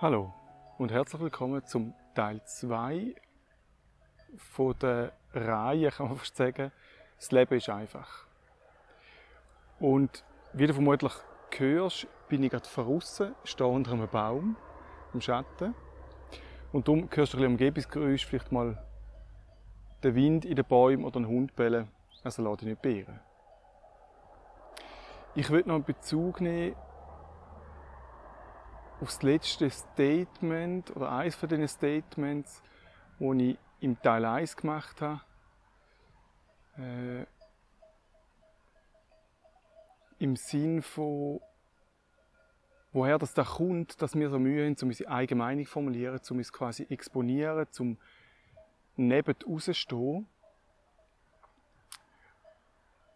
Hallo und herzlich willkommen zum Teil 2 von der Reihe, kann man fast sagen, das Leben ist einfach. Und wie du vermutlich hörst, bin ich gerade draussen, stehe unter einem Baum im Schatten. Und darum hörst du ein bisschen Umgebungsgeräusch, vielleicht mal den Wind in den Bäumen oder einen Hund bellen. Also lass dich nicht beirren. Ich würde noch einen Bezug nehmen auf das letzte Statement oder eines von diesen Statements, wo ich im Teil 1 gemacht habe. Äh, Im Sinn von, woher das da kommt, dass wir so Mühe haben, um unsere eigene Meinung zu formulieren, um uns quasi exponieren, um neben rauszustehen.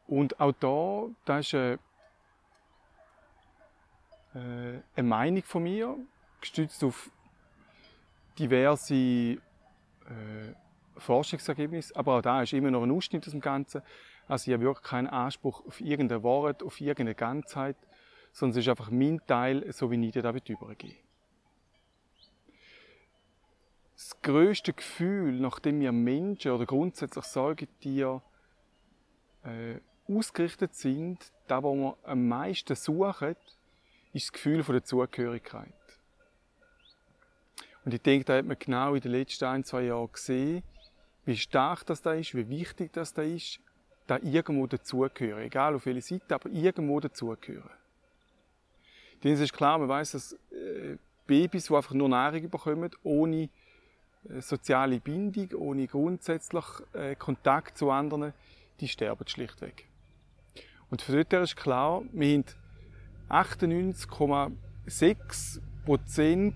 Und auch da, das ist eine äh, eine Meinung von mir, gestützt auf diverse äh, Forschungsergebnisse. Aber auch da ist immer noch ein Ausschnitt aus dem Ganzen. Also ich habe wirklich keinen Anspruch auf irgendein Wort, auf irgendeine Ganzheit, sondern es ist einfach mein Teil, so wie ich dir damit übergebe. Das größte Gefühl, nachdem wir Menschen oder grundsätzlich Säugetiere äh, ausgerichtet sind, da wo wir am meisten suchen, ist das Gefühl der Zugehörigkeit. Und ich denke, da hat man genau in den letzten ein, zwei Jahren gesehen, wie stark das da ist, wie wichtig das da ist, da irgendwo dazugehören. Egal auf welche Seite, aber irgendwo dazugehören. Denn es ist klar, man weiß, dass äh, Babys, die einfach nur Nahrung bekommen, ohne äh, soziale Bindung, ohne grundsätzlich äh, Kontakt zu anderen, die sterben schlichtweg. Und für dort ist klar, wir haben 98,6%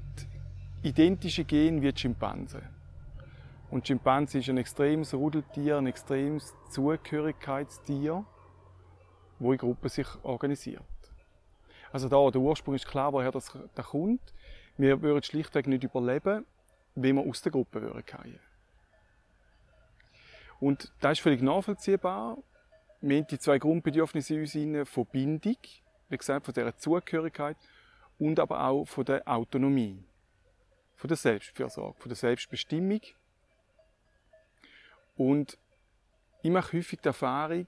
identische Gene wie Schimpansen. Und Schimpanse ist ein extremes Rudeltier, ein extremes Zugehörigkeitstier, wo in Gruppen sich organisiert. Also da, der Ursprung ist klar, woher das da kommt. Wir würden schlichtweg nicht überleben, wenn wir aus der Gruppe würden. Und das ist völlig nachvollziehbar. Wir haben die zwei Grundbedürfnisse in uns von wie gesagt, von dieser Zugehörigkeit und aber auch von der Autonomie, von der Selbstfürsorge, von der Selbstbestimmung. Und ich mache häufig die Erfahrung,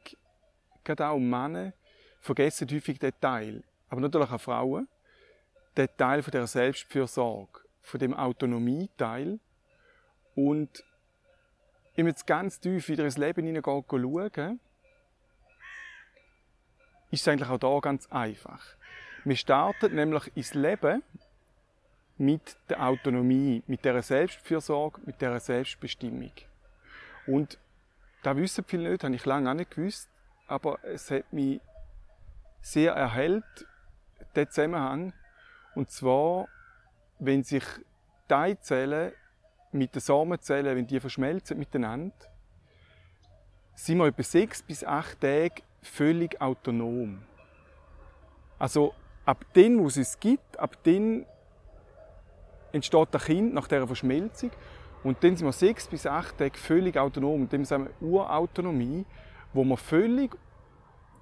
gerade auch Männer vergessen häufig den Teil, aber natürlich auch Frauen, den Teil von der Selbstfürsorge, von dem Autonomieteil und man jetzt ganz tief wieder ins Leben hineingeht, schauen, ist es eigentlich auch da ganz einfach. Wir starten nämlich ins Leben mit der Autonomie, mit der Selbstfürsorge, mit der Selbstbestimmung. Und da wissen viele nicht, habe ich lange auch nicht gewusst, aber es hat mich sehr erhellt, der Zusammenhang. Und zwar, wenn sich die Eizellen mit den Samenzellen, wenn die verschmelzen miteinander, sind wir etwa sechs bis acht Tage völlig autonom. Also ab dem, wo es es gibt, ab dem entsteht der Kind nach dieser Verschmelzung und dann sind wir sechs bis acht Tage völlig autonom. Und dem sagen wir Urautonomie, wo wir völlig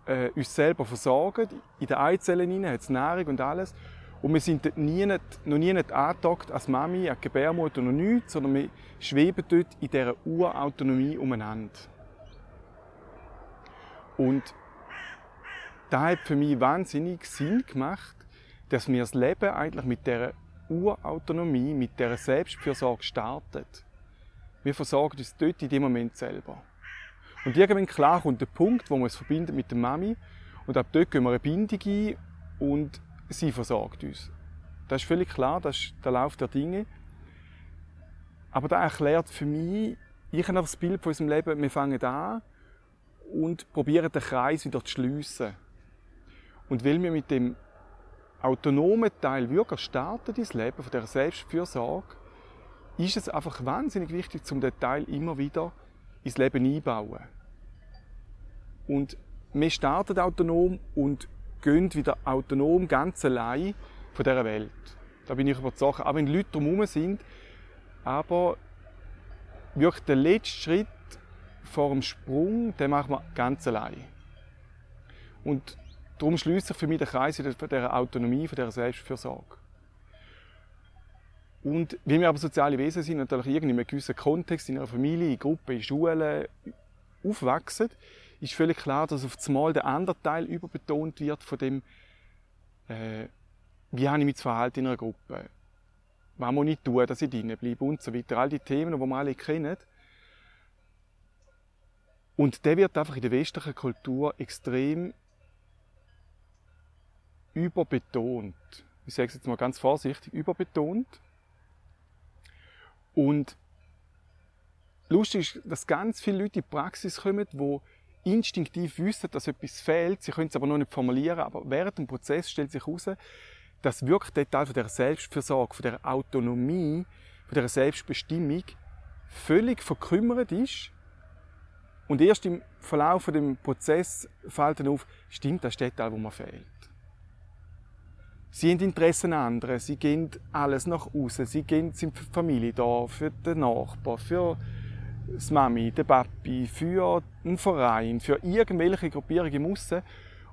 äh, uns selber versorgen. In den Eizellen hinein hat es Nahrung und alles. Und wir sind dort nie noch nie angedockt als Mami, als Gebärmutter noch nichts, sondern wir schweben dort in dieser Urautonomie umeinander. Und da hat für mich wahnsinnig Sinn gemacht, dass wir das Leben eigentlich mit der Urautonomie, mit der Selbstfürsorge startet. Wir versorgen uns dort in dem Moment selber. Und irgendwann klar kommt der Punkt, wo man es verbindet mit der Mami und ab dort gehen wir eine Bindung ein und sie versorgt uns. Das ist völlig klar, das ist der Lauf der Dinge. Aber das erklärt für mich, ich habe das Bild von unserem Leben, wir fangen an und probieren den Kreis wieder zu schliessen. Und weil wir mit dem autonomen Teil wirklich starten, ins Leben, von der Selbstfürsorge, ist es einfach wahnsinnig wichtig, zum den Teil immer wieder ins Leben einbauen. Und wir starten autonom und gehen wieder autonom ganz allein von dieser Welt. Da bin ich überzeugt. Auch wenn Leute drumherum sind, aber wirklich der letzte Schritt vor dem Sprung, den machen wir ganz allein. Und darum schließt sich für mich der Kreis von dieser Autonomie, von dieser Selbstfürsorge. Und wie wir aber soziale Wesen sind, natürlich in einem gewissen Kontext, in einer Familie, in Gruppen, in Schulen aufwachsen, ist völlig klar, dass auf einmal der andere Teil überbetont wird von dem, äh, wie habe ich mich zu verhalten in einer Gruppe, was muss ich tun, dass ich drinnen bleibe und so weiter. All die Themen, die wir alle kennen. Und der wird einfach in der westlichen Kultur extrem überbetont. Ich sage es jetzt mal ganz vorsichtig, überbetont. Und lustig ist, dass ganz viele Leute in die Praxis kommen, die instinktiv wissen, dass etwas fehlt. Sie können es aber noch nicht formulieren, aber während dem Prozess stellt sich heraus, dass wirklich der Teil von der Selbstfürsorge, von der Autonomie, von der Selbstbestimmung völlig verkümmert ist. Und erst im Verlauf von dem Prozess fällt dann auf, stimmt, das ist der Teil, wo mir fehlt. Sie haben Interessen an anderen, sie gehen alles nach außen, sie gehen, sind für die Familie da, für den Nachbar, für das Mami, den Papi, für einen Verein, für irgendwelche Gruppierungen im Aussen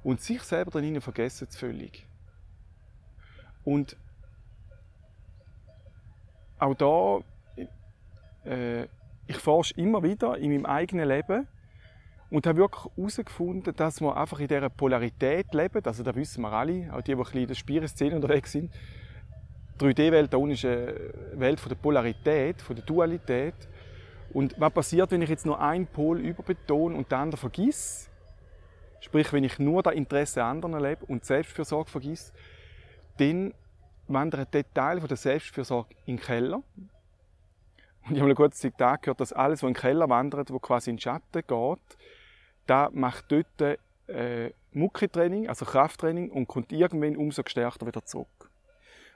und sich selber drinnen vergessen es völlig. Und auch da, äh, ich forsche immer wieder in meinem eigenen Leben und habe wirklich herausgefunden, dass wir einfach in dieser Polarität leben. Also, das wissen wir alle, auch die, die in der Spieleszene unterwegs sind. Die 3D-Welt ist eine Welt von der Polarität, von der Dualität. Und was passiert, wenn ich jetzt nur einen Pol überbetone und den anderen vergiss? Sprich, wenn ich nur das Interesse an anderen lebe und Selbstfürsorge vergiss, dann wandert der Teil der Selbstfürsorge in den Keller. Und ich habe gutes Zitat gehört, dass alles, was in den Keller wandert, wo quasi in den Schatten geht, da macht dort äh, Mucki-Training, also Krafttraining, und kommt irgendwann umso gestärkter wieder zurück.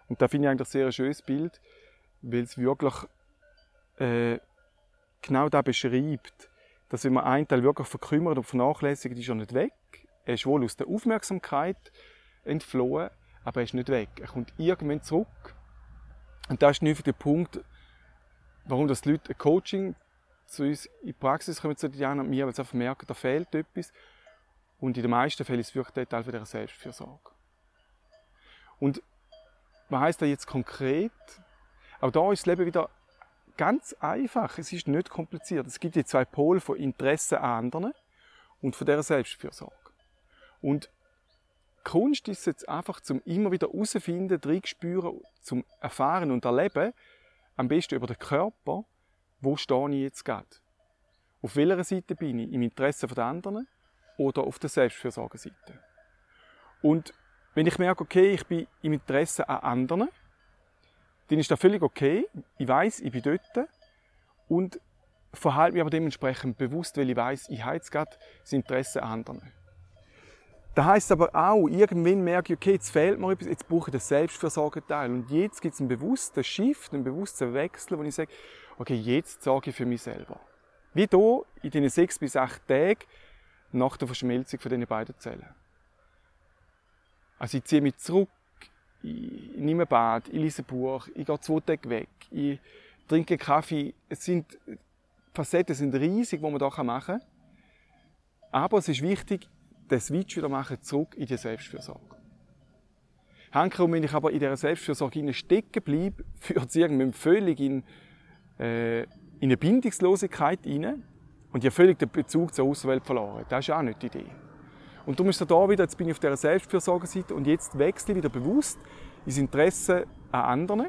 Und da finde ich eigentlich ein sehr schönes Bild, weil es wirklich äh, genau das beschreibt, dass wenn man einen Teil wirklich verkümmert und vernachlässigt, ist er nicht weg. Er ist wohl aus der Aufmerksamkeit entflohen, aber er ist nicht weg. Er kommt irgendwann zurück. Und das ist nicht der Punkt, warum das Leute ein Coaching zu uns in die Praxis kommen, zu Diana und mir, weil sie einfach merken, da fehlt etwas. Und in den meisten Fällen ist es wirklich der Teil von dieser Selbstfürsorge. Und was heisst das jetzt konkret? Auch da ist das Leben wieder ganz einfach. Es ist nicht kompliziert. Es gibt die zwei Pole von Interesse an anderen und von dieser Selbstfürsorge. Und Kunst ist jetzt einfach zum immer wieder herausfinden, spüren, zum erfahren und erleben, am besten über den Körper, wo stehe ich jetzt gerade? Auf welcher Seite bin ich? Im Interesse der anderen oder auf der Selbstfürsorgeseite? Und wenn ich merke, okay, ich bin im Interesse an anderen, dann ist das völlig okay. Ich weiß, ich bin dort und verhalte mich aber dementsprechend bewusst, weil ich weiß, ich habe jetzt gerade das Interesse an anderen. Das heisst aber auch, irgendwann merke ich, okay, jetzt fehlt mir etwas, jetzt brauche ich den Selbstversorgeteil. Und jetzt gibt es einen bewussten Shift, einen bewussten Wechsel, wo ich sage, okay, jetzt sorge ich für mich selber. Wie hier in diesen sechs bis acht Tagen nach der Verschmelzung von diesen beiden Zellen. Also ich ziehe mich zurück, ich nehme ein Bad, ich lese ein Buch, ich gehe zwei Tage weg, ich trinke Kaffee. Es sind Facetten sind riesig, die man hier machen kann. Aber es ist wichtig, den Switch wieder machen, zurück in die Selbstfürsorge. Hankerum, wenn ich aber in dieser Selbstfürsorge stecken bleibe, führt es irgendwann völlig in äh, in eine Bindungslosigkeit hinein und habe völlig den Bezug zur Außenwelt verloren. Das ist auch nicht die Idee. Und darum ist da wieder, jetzt bin ich auf dieser Selbstfürsorgeseite und jetzt wechsle ich wieder bewusst ins Interesse an anderen,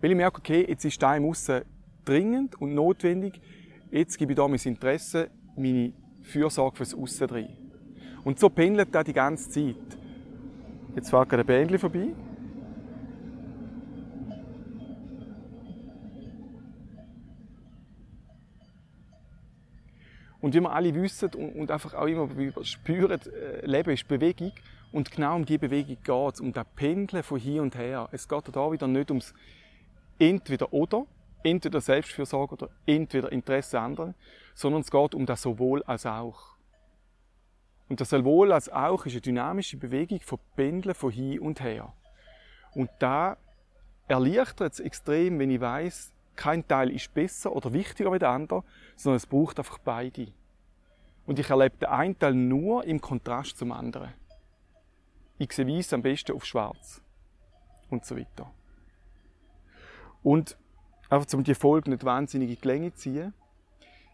weil ich merke, okay, jetzt ist da im Aussen dringend und notwendig, jetzt gebe ich da mein Interesse, meine Fürsorge fürs Aussen drin. Und so pendelt das die ganze Zeit. Jetzt fährt gerade ein Bändchen vorbei. Und wie wir alle wissen und einfach auch immer spüren, äh, Leben ist Bewegung. Und genau um diese Bewegung geht es, um das Pendeln von hier und her. Es geht da wieder nicht ums entweder oder, entweder Selbstfürsorge oder entweder Interesse anderer, sondern es geht um das sowohl als auch. Und das sowohl als auch ist eine dynamische Bewegung von Pendeln von hier und her. Und da erleichtert es extrem, wenn ich weiß, kein Teil ist besser oder wichtiger als der andere, sondern es braucht einfach beide. Und ich erlebe den einen Teil nur im Kontrast zum anderen. Ich sehe weiß am besten auf schwarz. Und so weiter. Und einfach um die Folge nicht wahnsinnig in die Länge zu ziehen,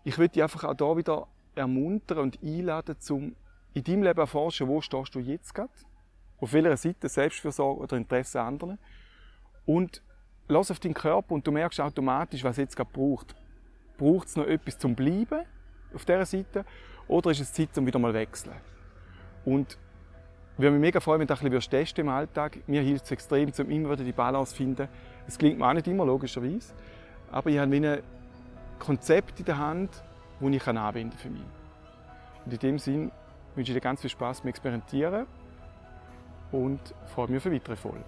ich würde dich einfach auch hier wieder ermuntern und einladen, zum in deinem Leben erforschen, wo stehst du jetzt gerade, auf welcher Seite, Selbstfürsorge oder Interesse an anderen. Und lass auf deinen Körper und du merkst automatisch, was es jetzt gerade braucht. Braucht es noch etwas zum Bleiben auf dieser Seite oder ist es Zeit, um wieder mal zu wechseln? Und ich würde mich mega freuen, wenn du ein bisschen testen im Alltag. Mir hilft es extrem, um immer wieder die Balance zu finden. Es klingt mir auch nicht immer, logischerweise. Aber ich habe ein Konzept in der Hand, das ich anwenden kann für mich. Und in dem Sinn wünsche dir ganz viel Spaß beim Experimentieren und freue mich auf eine weitere Folge.